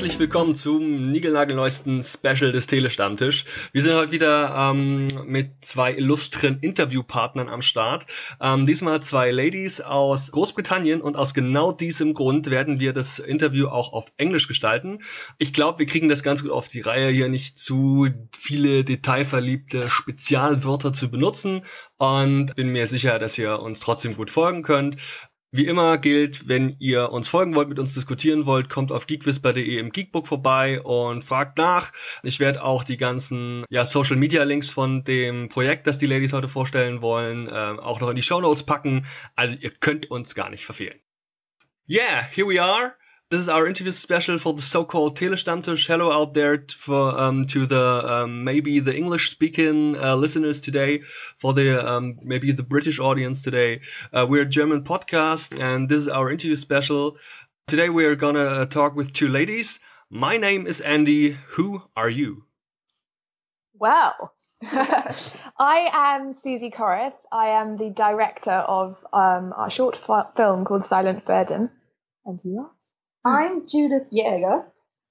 herzlich willkommen zum niegelnagelneuesten Special des Telestammtisch. Wir sind heute wieder ähm, mit zwei illustren Interviewpartnern am Start. Ähm, diesmal zwei Ladies aus Großbritannien und aus genau diesem Grund werden wir das Interview auch auf Englisch gestalten. Ich glaube, wir kriegen das ganz gut auf die Reihe, hier nicht zu viele detailverliebte Spezialwörter zu benutzen und bin mir sicher, dass ihr uns trotzdem gut folgen könnt. Wie immer gilt, wenn ihr uns folgen wollt, mit uns diskutieren wollt, kommt auf geekwhisper.de im Geekbook vorbei und fragt nach. Ich werde auch die ganzen ja, Social Media Links von dem Projekt, das die Ladies heute vorstellen wollen, äh, auch noch in die Show Notes packen. Also ihr könnt uns gar nicht verfehlen. Yeah, here we are. This is our interview special for the so-called Telestammtisch. Hello out there for um, to the um, maybe the English-speaking uh, listeners today, for the um, maybe the British audience today. Uh, we're a German podcast, and this is our interview special. Today we are gonna uh, talk with two ladies. My name is Andy. Who are you? Well, I am Susie Coreth. I am the director of um, our short film called Silent Burden. And you are? I'm Judith Jäger,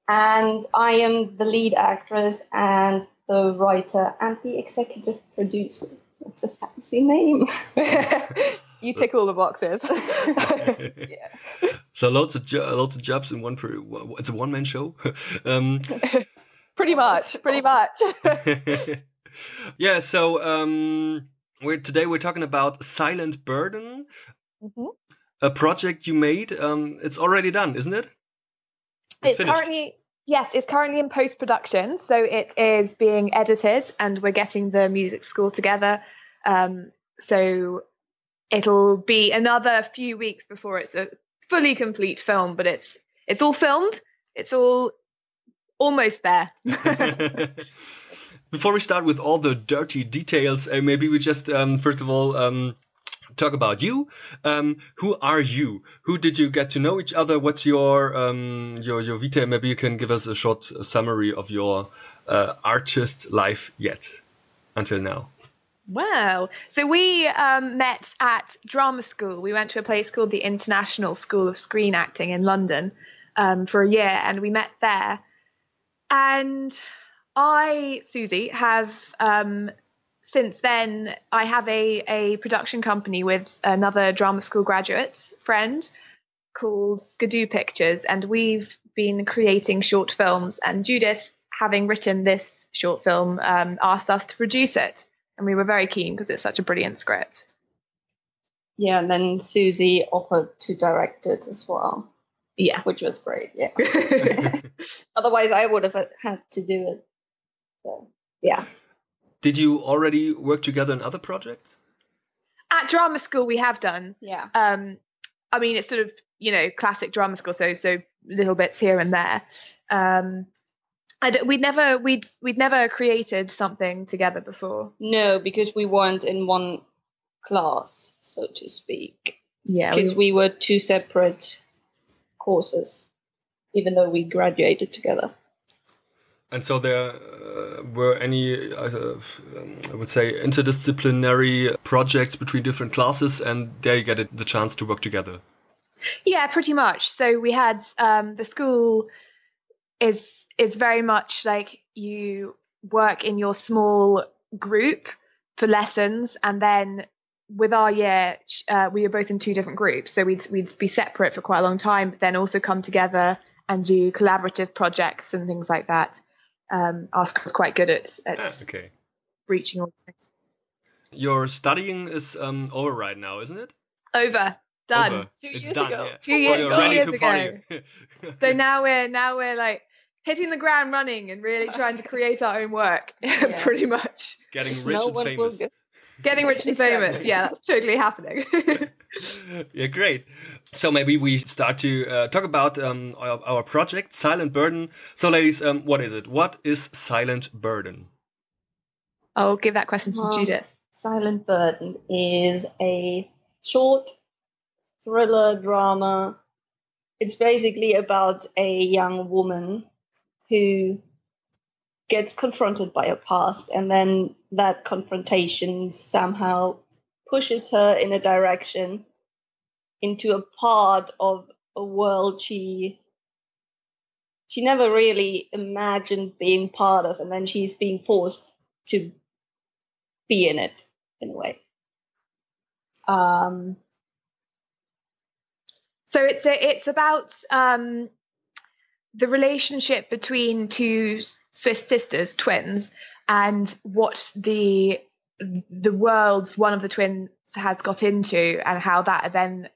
and I am the lead actress and the writer and the executive producer. That's a fancy name. you tick all the boxes. yeah. So loads of jo- loads of jobs in one. Per- it's a one man show. um, pretty much. Pretty much. yeah. So um, we're today we're talking about Silent Burden. Mm-hmm a project you made. Um, it's already done, isn't it? It's, it's currently yes, it's currently in post production, so it is being edited, and we're getting the music score together. Um, so it'll be another few weeks before it's a fully complete film, but it's it's all filmed. It's all almost there. Before we start with all the dirty details, uh, maybe we just um, first of all um, talk about you. Um, who are you? Who did you get to know each other? What's your um, your your vita? Maybe you can give us a short summary of your uh, artist life yet until now. Well, so we um, met at drama school. We went to a place called the International School of Screen Acting in London um, for a year, and we met there. And I, Susie, have um, since then, I have a, a production company with another drama school graduates friend called Skidoo Pictures, and we've been creating short films. And Judith, having written this short film, um, asked us to produce it, and we were very keen because it's such a brilliant script. Yeah, and then Susie offered to direct it as well. Yeah, which was great. Yeah. Otherwise, I would have had to do it. So yeah. Did you already work together in other projects? At drama school, we have done. Yeah. Um, I mean, it's sort of you know classic drama school, so so little bits here and there. Um, I d- we'd never we'd we'd never created something together before. No, because we weren't in one class, so to speak. Yeah, because we, we were two separate courses, even though we graduated together. And so there uh, were any, uh, I would say, interdisciplinary projects between different classes, and there you get the chance to work together. Yeah, pretty much. So we had um, the school is is very much like you work in your small group for lessons, and then with our year, uh, we were both in two different groups, so we'd we'd be separate for quite a long time, but then also come together and do collaborative projects and things like that um, our school's quite good at at ah, okay. reaching all things. Your studying is um, over right now, isn't it? Over. Done. Over. Two it's years done, ago. Yeah. Two, year, so two years ago. so now we're now we're like hitting the ground running and really trying to create our own work, yeah. pretty much. Getting rich no and famous. Getting rich and famous. Yeah, that's totally happening. yeah, great. So maybe we start to uh, talk about um, our, our, project, Silent Burden. So, ladies, um, what is it? What is Silent Burden? I'll give that question to Judith. Silent Burden is a short thriller drama. It's basically about a young woman who gets confronted by her past, and then that confrontation somehow pushes her in a direction into a part of a world she she never really imagined being part of, and then she's being forced to be in it in a way. Um, so it's a, it's about um, the relationship between two Swiss sisters, twins, and what the the worlds one of the twins has got into, and how that then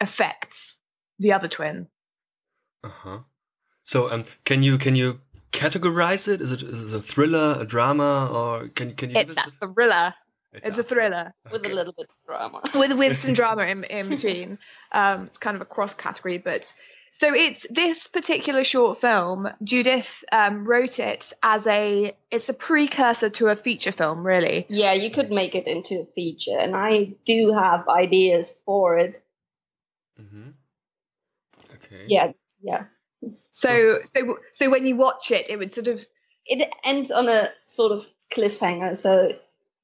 affects the other twin. Uh huh. So, um, can you can you categorize it? Is it is it a thriller, a drama, or can can you? It's a thriller. It's, it's a, a thriller with okay. a little bit of drama. with with some drama in in between. Um, it's kind of a cross category, but so it's this particular short film. Judith um, wrote it as a it's a precursor to a feature film, really. Yeah, you could make it into a feature, and I do have ideas for it. Mm-hmm. Okay. Yeah, yeah. So so so when you watch it, it would sort of it ends on a sort of cliffhanger, so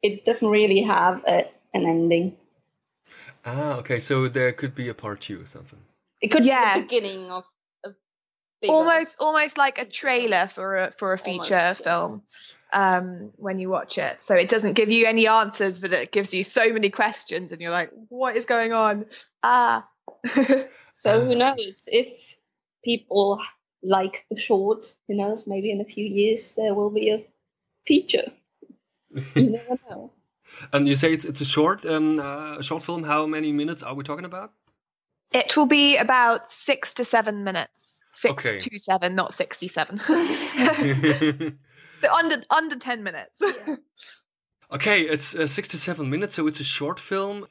it doesn't really have a, an ending. Ah, okay. So there could be a part two or something. It could yeah. be the beginning of almost almost like a trailer for a for a feature almost, film um, when you watch it. So it doesn't give you any answers, but it gives you so many questions, and you're like, "What is going on?" Ah. so who knows if people like the short? Who knows? Maybe in a few years there will be a feature. you never know. And you say it's it's a short um uh, short film. How many minutes are we talking about? It will be about six to seven minutes. Six okay. to seven, not sixty-seven. so under under ten minutes. Yeah. Okay, it's uh, six to seven minutes, so it's a short film.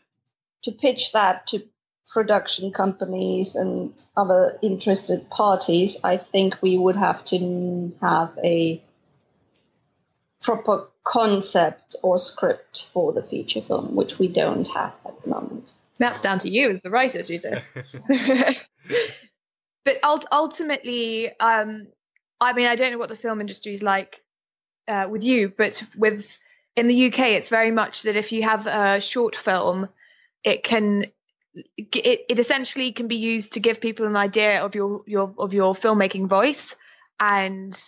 To pitch that to production companies and other interested parties, I think we would have to have a proper concept or script for the feature film, which we don't have at the moment. That's down to you as the writer, Judah. but ultimately, um, I mean, I don't know what the film industry is like uh, with you, but with in the UK, it's very much that if you have a short film, it can it, it essentially can be used to give people an idea of your your of your filmmaking voice and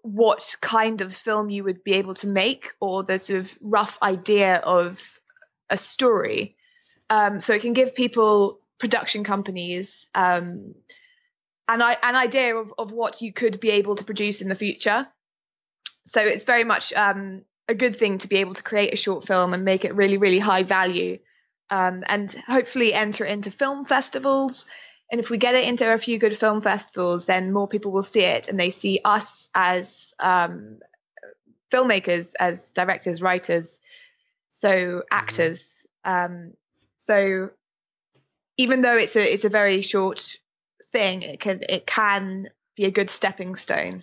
what kind of film you would be able to make or the sort of rough idea of a story um, so it can give people production companies um, an, an idea of, of what you could be able to produce in the future. So it's very much um, a good thing to be able to create a short film and make it really, really high value um, and hopefully enter into film festivals. And if we get it into a few good film festivals, then more people will see it and they see us as um, filmmakers, as directors, writers, so mm-hmm. actors. Um, so even though it's a it's a very short thing, it can it can be a good stepping stone.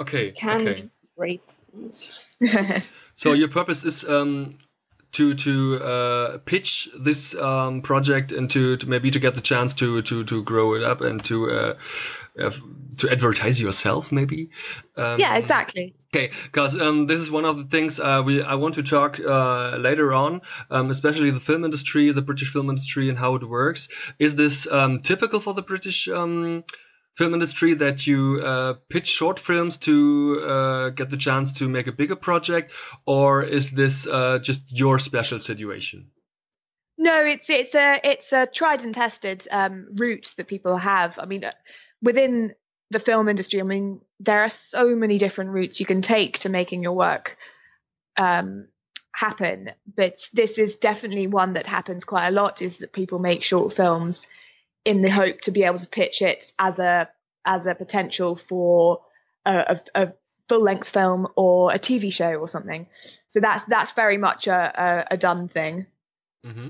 Okay. It can okay. be great. so your purpose is um, to to uh, pitch this um, project and to, to, maybe to get the chance to to to grow it up and to uh, to advertise yourself maybe? Um, yeah exactly. Okay because um, this is one of the things uh, we I want to talk uh, later on um, especially the film industry the British film industry and how it works. Is this um, typical for the British um, film industry that you uh, pitch short films to uh, get the chance to make a bigger project, or is this uh, just your special situation? No, it's it's a it's a tried and tested um, route that people have. I mean, uh, within the film industry, I mean, there are so many different routes you can take to making your work um, happen. But this is definitely one that happens quite a lot. Is that people make short films in the hope to be able to pitch it as a as a potential for a, a, a full length film or a TV show or something. So that's that's very much a, a, a done thing. Mm-hmm.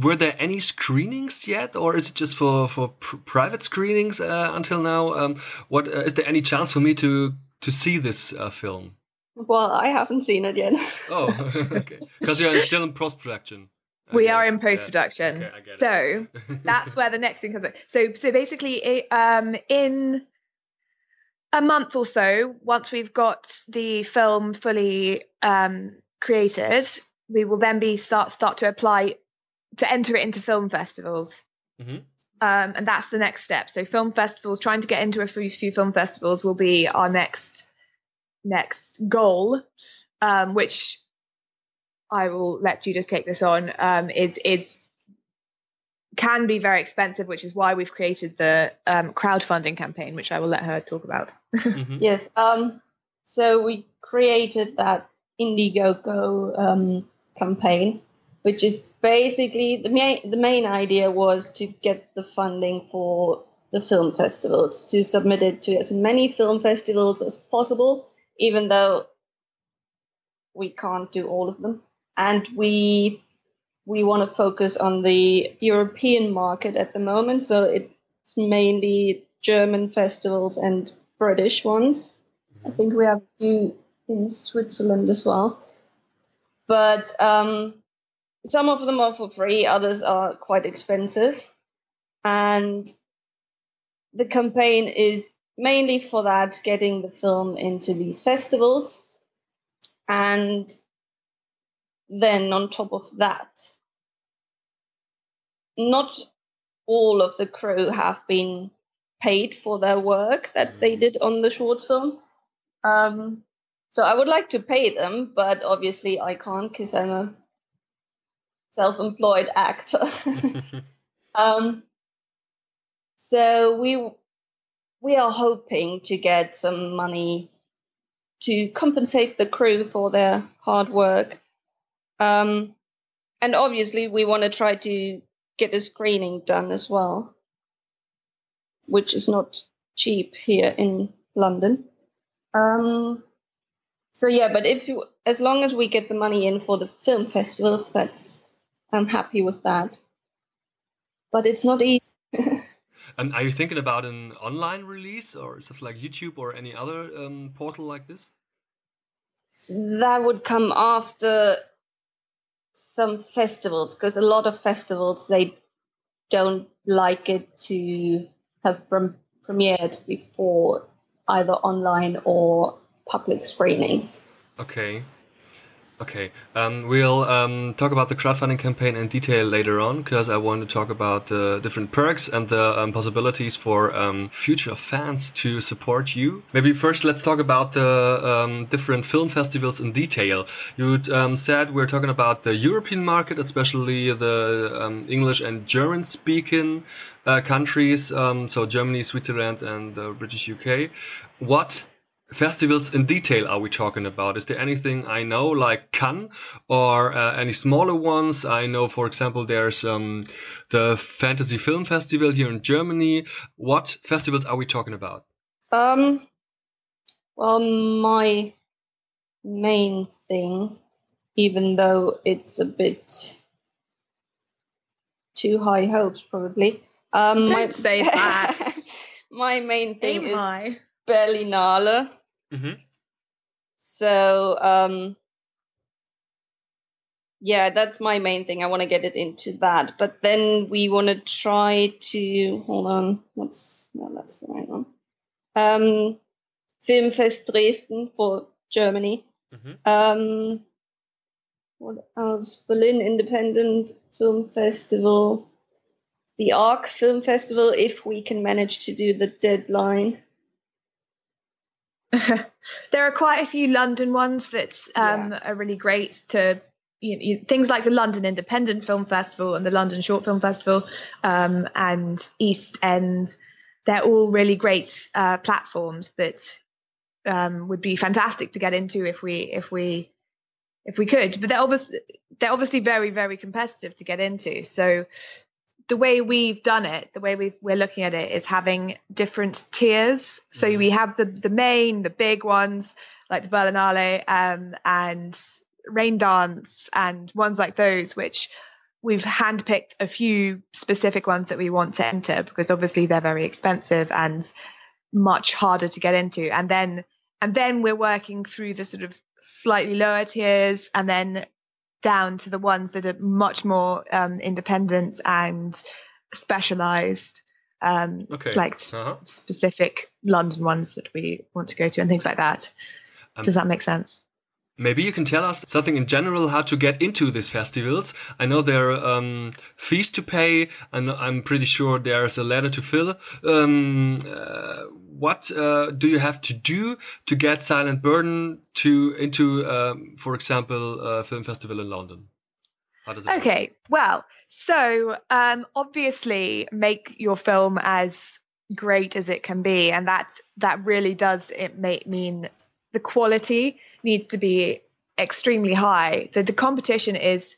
Were there any screenings yet, or is it just for for pr- private screenings uh, until now? Um, what uh, is there any chance for me to to see this uh, film? Well, I haven't seen it yet. oh, okay. Because you're still in post production we are in post production. Yeah. Okay, so that's where the next thing comes in. So so basically, um, in a month or so, once we've got the film fully um, created, we will then be start start to apply to enter it into film festivals. Mm-hmm. Um, and that's the next step. So film festivals, trying to get into a few, few film festivals will be our next next goal, um, which I will let you just take this on. Um, is is can be very expensive, which is why we've created the um, crowdfunding campaign, which I will let her talk about. mm-hmm. Yes. Um, so we created that Indiegogo um, campaign, which is basically the main the main idea was to get the funding for the film festivals to submit it to as many film festivals as possible, even though we can't do all of them, and we we want to focus on the European market at the moment. So it's mainly German festivals and British ones. I think we have a few in Switzerland as well. But um, some of them are for free, others are quite expensive. And the campaign is mainly for that, getting the film into these festivals. And then on top of that, not all of the crew have been paid for their work that they mm. did on the short film. Um, so I would like to pay them, but obviously I can't because I'm a self-employed actor. um, so we we are hoping to get some money to compensate the crew for their hard work. Um, and obviously, we want to try to get a screening done as well, which is not cheap here in London. Um, so yeah, but if you, as long as we get the money in for the film festivals, that's I'm happy with that. But it's not easy. and are you thinking about an online release or stuff like YouTube or any other um, portal like this? That would come after some festivals because a lot of festivals they don't like it to have pre- premiered before either online or public screening. Okay. Okay, um, we'll um, talk about the crowdfunding campaign in detail later on because I want to talk about the different perks and the um, possibilities for um, future fans to support you. Maybe first let's talk about the um, different film festivals in detail. You um, said we're talking about the European market, especially the English and German speaking uh, countries, so Germany, Switzerland, and uh, British UK. What festivals in detail are we talking about? Is there anything I know like Cannes or uh, any smaller ones? I know, for example, there's um, the Fantasy Film Festival here in Germany. What festivals are we talking about? Um, well, my main thing, even though it's a bit too high hopes, probably. Um, Don't my, say that. my main thing Aim is high. Berlinale. Mm-hmm. So um, yeah, that's my main thing. I want to get it into that, but then we want to try to hold on. What's no, that's the right one. Um, Filmfest Dresden for Germany. Mm-hmm. Um, what else? Berlin Independent Film Festival, the Arc Film Festival, if we can manage to do the deadline. there are quite a few London ones that um, yeah. are really great to you know, things like the London Independent Film Festival and the London Short Film Festival um, and East End. They're all really great uh, platforms that um, would be fantastic to get into if we if we if we could. But they're obviously they're obviously very very competitive to get into. So the way we've done it, the way we are looking at it is having different tiers. So mm-hmm. we have the the main, the big ones like the Berlinale um, and Raindance and ones like those, which we've handpicked a few specific ones that we want to enter because obviously they're very expensive and much harder to get into. And then and then we're working through the sort of slightly lower tiers and then down to the ones that are much more um, independent and specialized, um, okay. like uh-huh. specific London ones that we want to go to and things like that. Um, Does that make sense? Maybe you can tell us something in general how to get into these festivals. I know there are um, fees to pay, and I'm pretty sure there's a letter to fill. Um, uh, what uh, do you have to do to get Silent Burden to into, um, for example, a film festival in London? okay, work? well, so um, obviously make your film as great as it can be, and that that really does it may mean the quality needs to be extremely high. The the competition is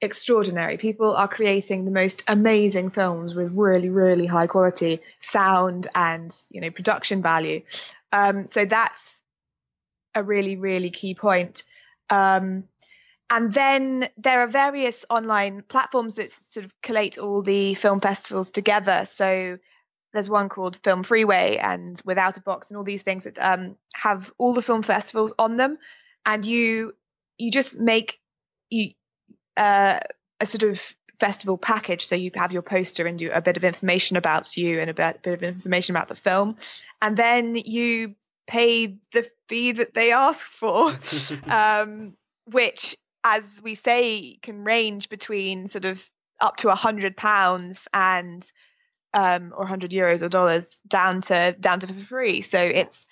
extraordinary. People are creating the most amazing films with really, really high quality sound and you know production value. Um, so that's a really, really key point. Um, and then there are various online platforms that sort of collate all the film festivals together. So there's one called FilmFreeway and Withoutabox and all these things that um, have all the film festivals on them, and you you just make you uh, a sort of festival package. So you have your poster and do a bit of information about you and a bit, bit of information about the film, and then you pay the fee that they ask for, um, which, as we say, can range between sort of up to a hundred pounds and um, or 100 euros or dollars down to down to free. So it's.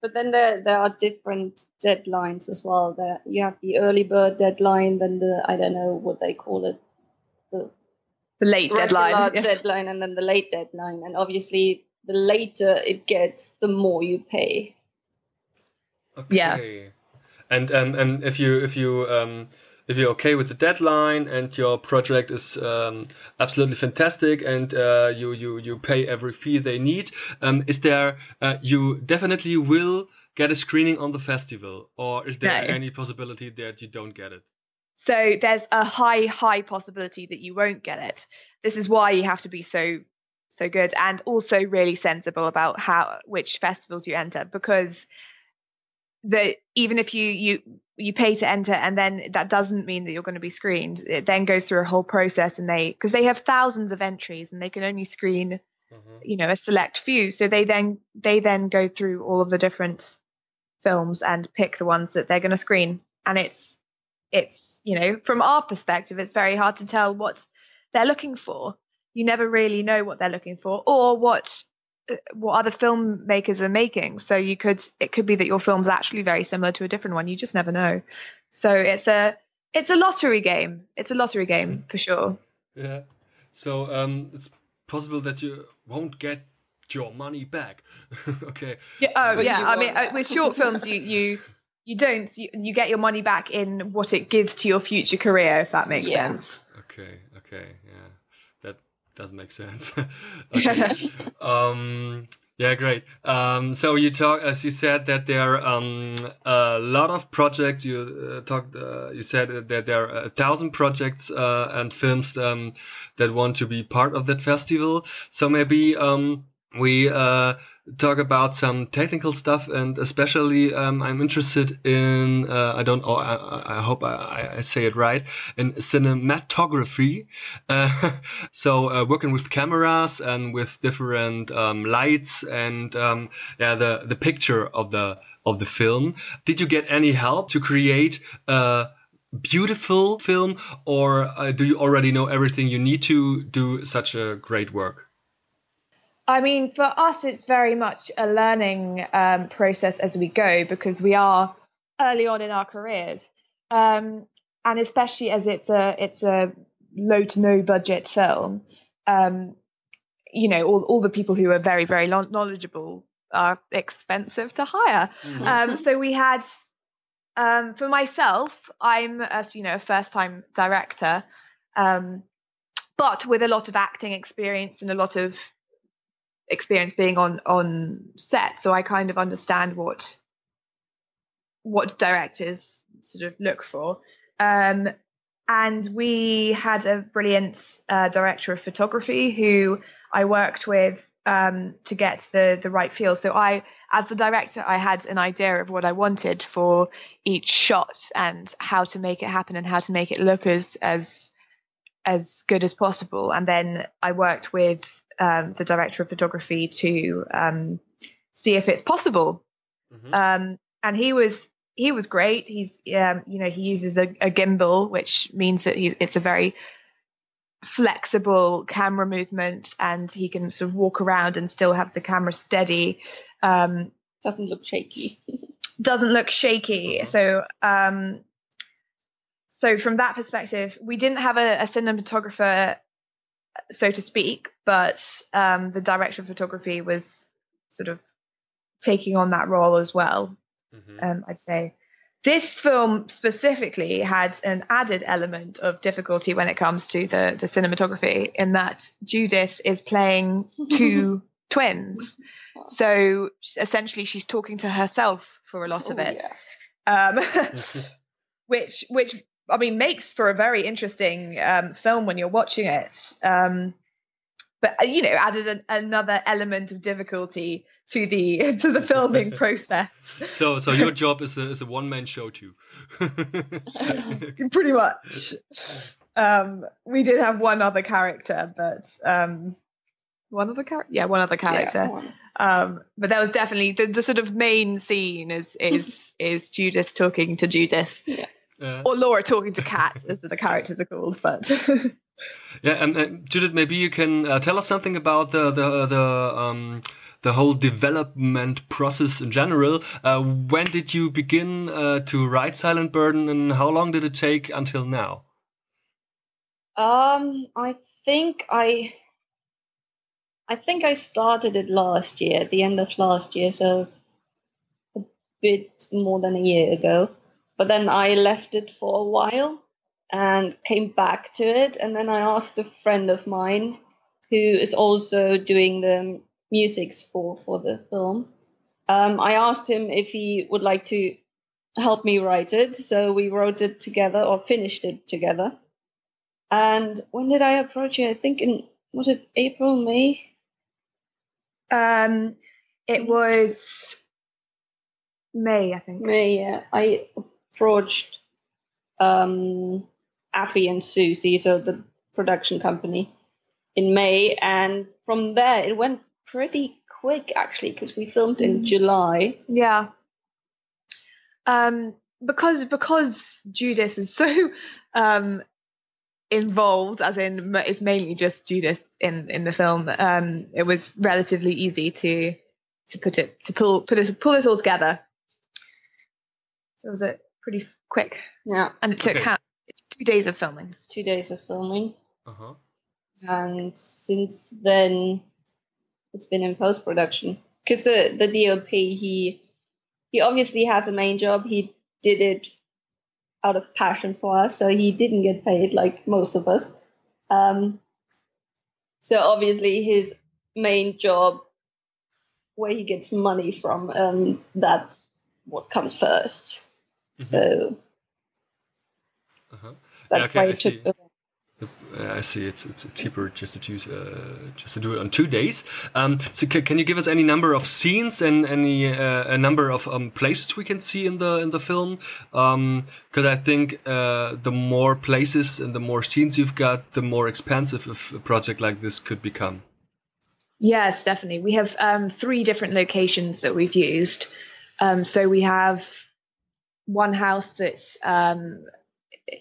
But then there there are different deadlines as well. There you have the early bird deadline, then the I don't know what they call it, the the late deadline, yeah. deadline, and then the late deadline. And obviously, the later it gets, the more you pay. Okay. Yeah. And um, and if you if you um if you're okay with the deadline and your project is um, absolutely fantastic and uh, you, you, you pay every fee they need, um, is there, uh, you definitely will get a screening on the festival or is there no. any possibility that you don't get it? So there's a high, high possibility that you won't get it. This is why you have to be so, so good and also really sensible about how, which festivals you enter because that even if you you you pay to enter and then that doesn't mean that you're going to be screened. It then goes through a whole process and they because they have thousands of entries and they can only screen mm-hmm. you know a select few. So they then they then go through all of the different films and pick the ones that they're going to screen. And it's it's you know from our perspective it's very hard to tell what they're looking for. You never really know what they're looking for or what what other filmmakers are making. So you could it could be that your film's actually very similar to a different one. You just never know. So it's a it's a lottery game. It's a lottery game for sure. Yeah. So um, it's possible that you won't get your money back. okay. Yeah. Oh, yeah. I mean, uh, with short films, you you you don't you, you get your money back in what it gives to your future career, if that makes yeah. sense. Okay. Okay. Yeah doesn't make sense. um, yeah, great. Um, so you talk, as you said, that there are um, a lot of projects. You uh, talked, uh, you said that there are a thousand projects uh, and films um, that want to be part of that festival. So maybe um, we uh, talk about some technical stuff and especially um, i'm interested in uh, i don't oh, I, I, hope I, I, say it right in cinematography. Uh, so uh, working with cameras and with different um, lights and um, yeah the the picture of the of the film. Did you get any help to create a beautiful film or uh, do you already know everything you need to do such a great work I mean, for us, it's very much a learning um, process as we go because we are early on in our careers, um, and especially as it's a it's a low to no budget film. Um, you know, all all the people who are very very knowledgeable are expensive to hire. Mm-hmm. Um, so we had, um, for myself, I'm as you know a first time director, um, but with a lot of acting experience and a lot of experience being on on set, so I kind of understand what what directors sort of look for. Um, and we had a brilliant uh, director of photography who I worked with um, to get the the right feel. So I, as the director, I had an idea of what I wanted for each shot and how to make it happen and how to make it look as as as good as possible. And then I worked with um, the director of photography to um, see if it's possible. Mm-hmm. Um, and he was he was great. He's um, you know he uses a, a gimbal, which means that he, it's a very flexible camera movement, and he can sort of walk around and still have the camera steady. Um, doesn't look shaky. doesn't look shaky. So um, so from that perspective, we didn't have a, a cinematographer, so to speak, but um, the director of photography was sort of taking on that role as well. Mm-hmm. Um, I'd say this film specifically had an added element of difficulty when it comes to the the cinematography, in that Judith is playing two twins, so essentially she's talking to herself for a lot of oh, it, yeah. um, which which I mean makes for a very interesting um, film when you're watching it. Um, but uh, you know, added an, another element of difficulty to the to the filming process. So, so your job is a is a one man show too. Pretty much. Um, we did have one other character, but um, one other character, yeah, one other character. Yeah, um, but that was definitely the, the sort of main scene is is is Judith talking to Judith. Yeah. Uh, or Laura talking to cats, as the characters are called, but yeah, and uh, Judith, maybe you can uh, tell us something about the the the um, the whole development process in general. Uh, when did you begin uh, to write Silent Burden, and how long did it take until now? Um, I think I, I think I started it last year, at the end of last year, so a bit more than a year ago. But then I left it for a while and came back to it, and then I asked a friend of mine who is also doing the music score for the film. Um, I asked him if he would like to help me write it, so we wrote it together or finished it together. And when did I approach it? I think in was it April, May? Um, it was May, I think. May, yeah. I approached um, Affy and Susie, so the production company, in May, and from there it went pretty quick actually because we filmed in mm. July. Yeah. Um, because because Judith is so um, involved, as in it's mainly just Judith in in the film. Um, it was relatively easy to to put it to pull put it pull it all together. So was a pretty quick. Yeah, and it took okay. how, it's two days of filming. Two days of filming. Uh huh. And since then, it's been in post production because the the DOP he he obviously has a main job. He did it out of passion for us, so he didn't get paid like most of us. Um, so obviously his main job, where he gets money from, um, that's what comes 1st mm-hmm. So uh-huh. that's yeah, okay, why it took so long. I see. It's it's cheaper just to choose uh, just to do it on two days. Um, so c- can you give us any number of scenes and any uh, a number of um, places we can see in the in the film? Because um, I think uh, the more places and the more scenes you've got, the more expensive a project like this could become. Yes, definitely. We have um, three different locations that we've used. Um, so we have one house that um,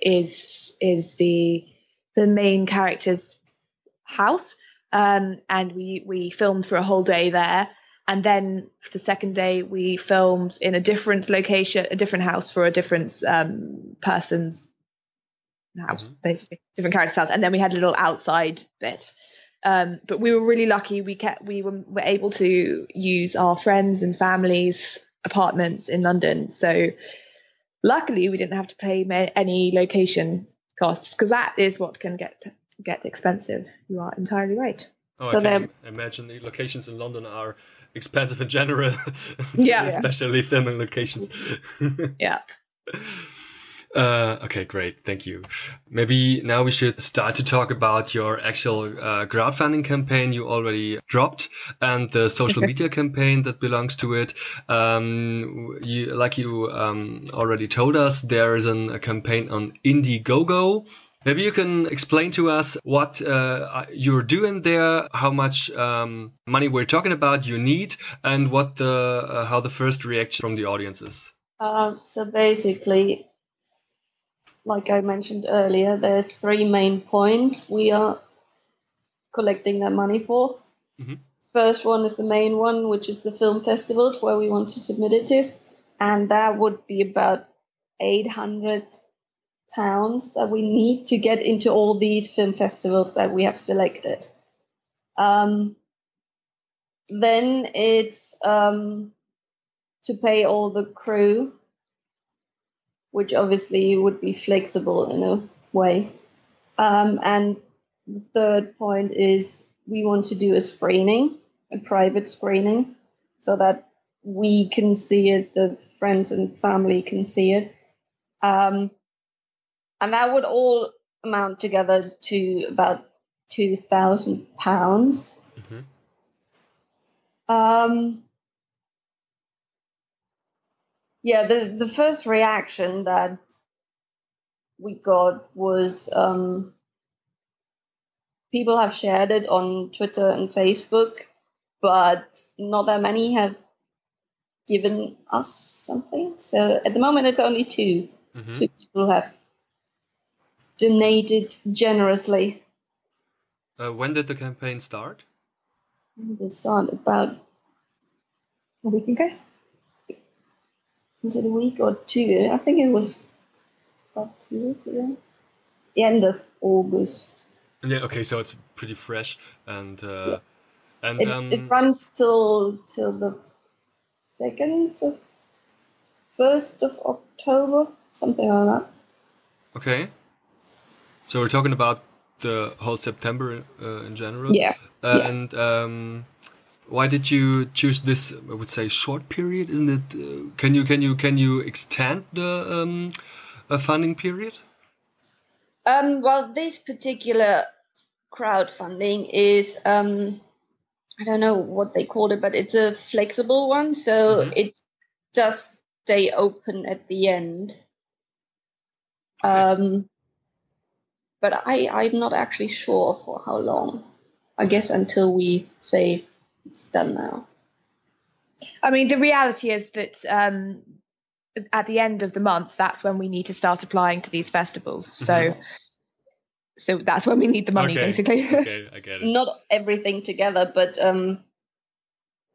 is is the the main character's house, um, and we we filmed for a whole day there. And then the second day, we filmed in a different location, a different house for a different um, person's house, mm-hmm. basically different character's house. And then we had a little outside bit. Um, but we were really lucky. We kept we were, were able to use our friends and families' apartments in London. So luckily, we didn't have to pay any location costs because that is what can get get expensive. You are entirely right. Oh, so I can imagine the locations in London are expensive in general. Yeah, especially yeah. filming locations. yeah. Uh, okay, great. Thank you. Maybe now we should start to talk about your actual uh, crowdfunding campaign you already dropped and the social media campaign that belongs to it. Um, you, like you um, already told us, there is an, a campaign on Indiegogo. Maybe you can explain to us what uh, you're doing there, how much um, money we're talking about you need, and what the uh, how the first reaction from the audience is. Um, so basically, like I mentioned earlier, there are three main points we are collecting that money for. Mhm. First one is the main one, which is the film festivals where we want to submit it to, and that would be about 800 pounds that we need to get into all these film festivals that we have selected. Um, then it's um, to pay all the crew, which obviously would be flexible in a way. Um, and the third point is we want to do a screening, a private screening, so that we can see it, the friends and family can see it. Um, and that would all amount together to about two thousand pounds. Mhm. Um, yeah, the the first reaction that we got was um, people have shared it on Twitter and Facebook, but not that many have given us something. So at the moment, it's only two. Mhm. Two people have donated generously. Uh, when did the campaign start? It start about a week ago. Is it a week or two? I think it was about two weeks ago. The end of August. Yeah. Okay, so it's pretty fresh, and uh, and It, um, it runs till till the second of first of October, something like that. okay. So we're talking about the whole September uh, in general. Yeah. yeah. And um, why did you choose this? I would say short period, isn't it? Uh, can you can you can you extend the um, uh, funding period? Um, well, this particular crowdfunding is, um, I don't know what they called it, but it's a flexible one, so Mhm. it does stay open at the end. Okay. Um, but I, I'm not actually sure for how long. I guess until we say it's done now. I mean, the reality is that um, at the end of the month, that's when we need to start applying to these festivals. So, Mhm. so that's when we need the money, Okay. basically. Okay, I get it. Not everything together, but um,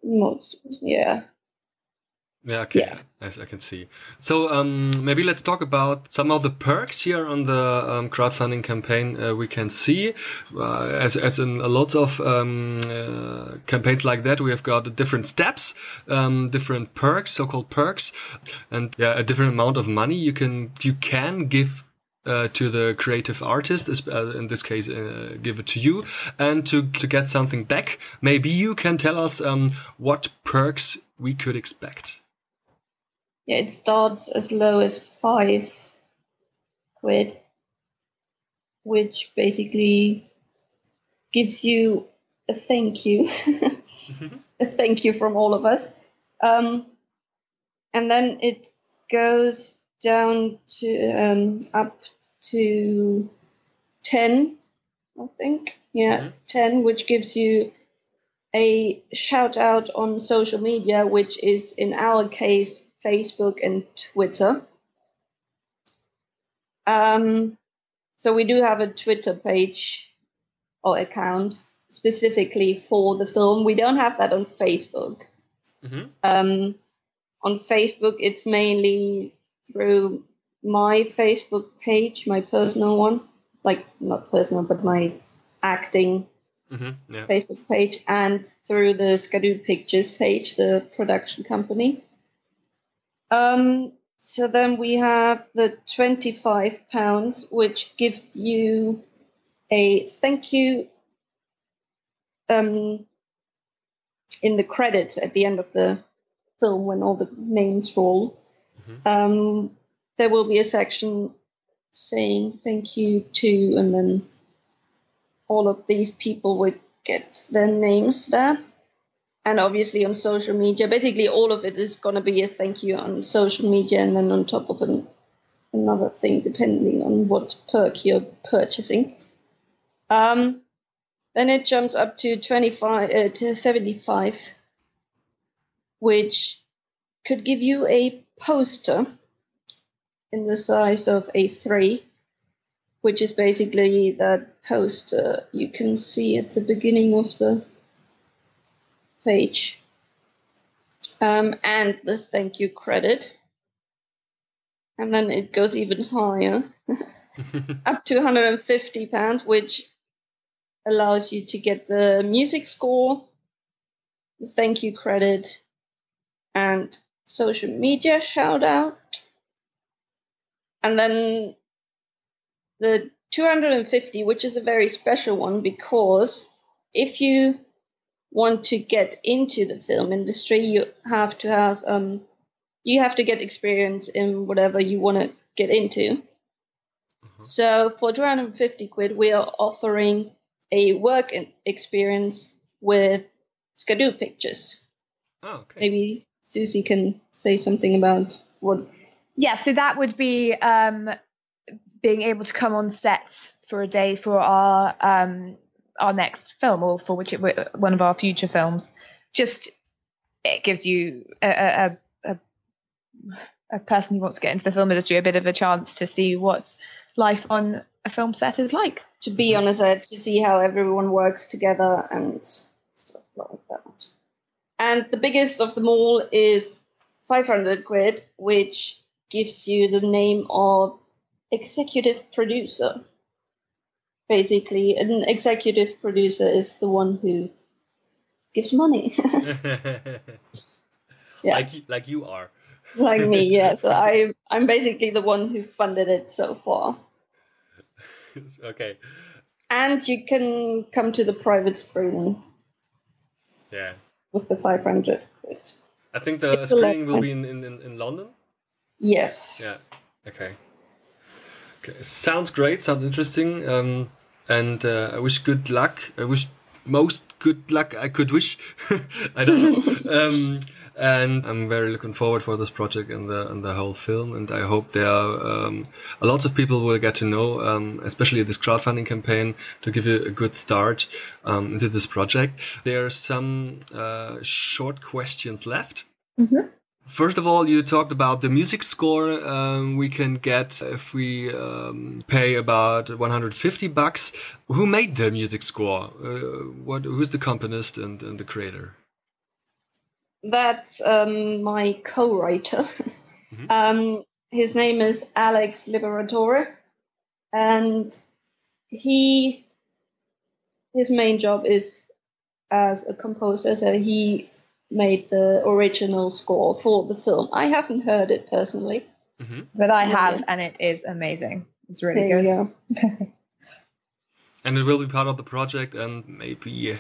most, yeah. Yeah, okay. Yeah. As I can see. So um, maybe let's talk about some of the perks here on the um, crowdfunding campaign. Uh, we can see, uh, as as in a lot of um, uh, campaigns like that, we have got different steps, um, different perks, so-called perks, and yeah, a different amount of money you can you can give uh, to the creative artist, uh, in this case, uh, give it to you, and to, to get something back, maybe you can tell us um, what perks we could expect. Yeah, it starts as low as five quid, which basically gives you a thank you, a thank you from all of us. Um, and then it goes down to um, up to 10, I think. Yeah, Mhm. 10, which gives you a shout out on social media, which is in our case Facebook and Twitter. Um, so we do have a Twitter page or account specifically for the film. We don't have that on Facebook. Mm-hmm. Um, on Facebook, it's mainly through my Facebook page, my personal one, like not personal, but my acting Mm-hmm. Yeah. Facebook page and through the Skadoo Pictures page, the production company. Um, so then we have the 25 pounds, which gives you a thank you um, in the credits at the end of the film when all the names roll. Mhm. Um, there will be a section saying thank you to, and then all of these people would get their names there. And obviously on social media, basically all of it is going to be a thank you on social media and then on top of an, another thing, depending on what perk you're purchasing. Um, then it jumps up to 25 uh, to 75, which could give you a poster in the size of A3, which is basically that poster you can see at the beginning of the page. Um, and the thank you credit. And then it goes even higher, up to 150 pounds, which allows you to get the music score, the thank you credit, and social media shout out. And then the 250, which is a very special one because if you want to get into the film industry, you have to have um, you have to get experience in whatever you want to get into. Mhm. So for 250 quid, we are offering a work experience with Skidoo Pictures. Oh, okay. Maybe Susie can say something about what. Yeah, so that would be um, being able to come on set for a day for our um, our next film or for which it, one of our future films. Just it gives you a, a, a, a person who wants to get into the film industry a bit of a chance to see what life on a film set is like. To be mm-hmm. on a set to see how everyone works together and stuff like that. And the biggest of them all is 500 quid, which gives you the name of executive producer. Basically, an executive producer is the one who gives money, Yeah. Like you- like you are. like me. Yeah, so I I'm basically the one who funded it so far. okay. And you can come to the private screening Yeah. with the 500 quid. I think the It's screening will be in, in, in, in London. Yes. Yeah. Okay. Okay. Sounds great. Sounds interesting. Um, and uh, I wish good luck. I wish most good luck I could wish. I don't know. um, and I'm very looking forward for this project and the and the whole film. And I hope there are um, a lot of people will get to know, um, especially this crowdfunding campaign, to give you a good start um, into this project. There are some uh, short questions left. First of all, you talked about the music score um, we can get if we um, pay about 150 bucks. Who made the music score? Uh, what? Who's the componist and, and the creator? That's um, my co-writer. um, his name is Alex Liberatore, and he his main job is as a composer. So he made the original score for the film. I haven't heard it personally. But I Yeah. have, and it is amazing. It's really There good. you. And it will be part of the project, and maybe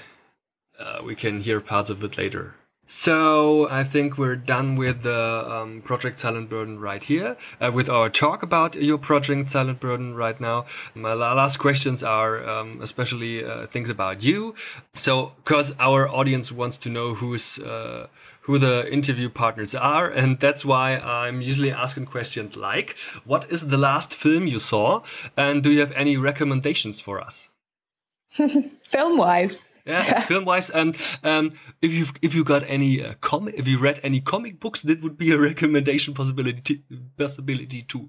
uh, we can hear parts of it later. So I think we're done with the um, project Silent Burden right here, uh, with our talk about your project Silent Burden right now. My last questions are um, especially uh, things about you. So, because our audience wants to know who's uh, who the interview partners are, and that's why I'm usually asking questions like, "What is the last film you saw?" and "Do you have any recommendations for us?" Film wise. Yeah, film wise, and um, if you've if you got any uh, comic, if you read any comic books, that would be a recommendation possibility possibility too.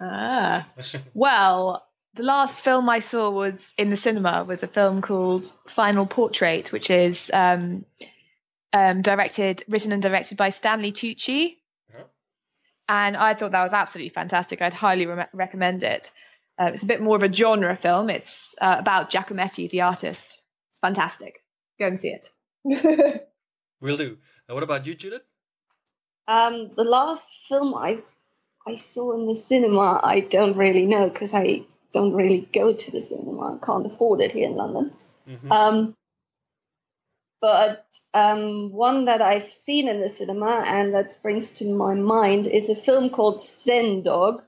Ah. Well, the last film I saw was in the cinema was a film called Final Portrait, which is um, um, directed, written and directed by Stanley Tucci. Uh-huh. And I thought that was absolutely fantastic. I'd highly re- recommend it. Uh, it's a bit more of a genre film. It's uh, about Giacometti, the artist. It's fantastic. Go and see it. Will do. Uh, what about you, Judith? Um, the last film I I saw in the cinema, I don't really know because I don't really go to the cinema. I can't afford it here in London. Mhm. Um, but um, one that I've seen in the cinema and that brings to my mind is a film called Zen Dog,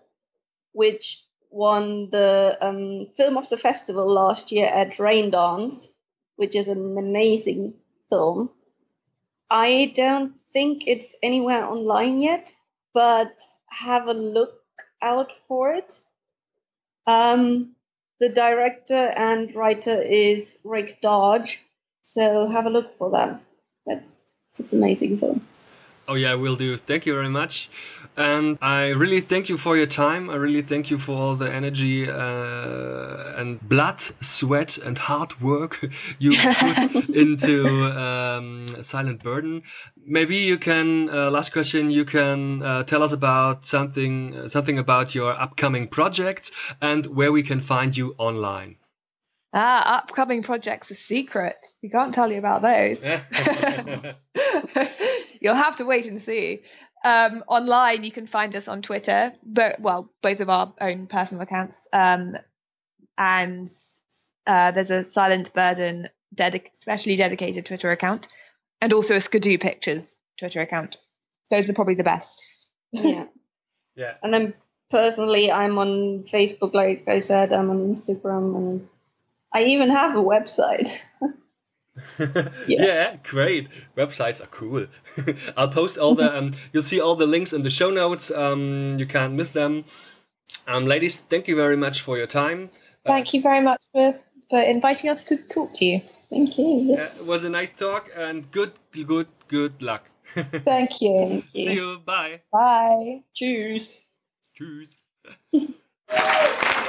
which won the um, film of the festival last year at Raindance, which is an amazing film. I don't think it's anywhere online yet, but have a look out for it. Um, the director and writer is Rick Darge, so have a look for that. That- It's an amazing film. Oh yeah, I will do. Thank you very much, and I really thank you for your time. I really thank you for all the energy uh, and blood, sweat, and hard work you put into um, Silent Burden. Maybe you can. Uh, last question. You can uh, tell us about something, something about your upcoming projects and where we can find you online. Ah, upcoming projects a secret. We can't tell you about those. You'll have to wait and see. Um, online, you can find us on Twitter, but well, both of our own personal accounts. Um, and uh, there's a Silent Burden dedic- specially dedicated Twitter account, and also a Skidoo Pictures Twitter account. Those are probably the best. Yeah. yeah. And then personally, I'm on Facebook, like I said, I'm on Instagram, and I even have a website. yeah. yeah. great. Websites are cool. I'll post all the. Um, you'll see all the links in the show notes. Um, you can't miss them. Um, ladies, thank you very much for your time. Thank uh, you very much for for inviting us to talk to you. Thank you. Yes. Uh, it was a nice talk and good, good, good luck. Thank you. Thank you. See you. Bye. Bye. Cheers. Tschüss.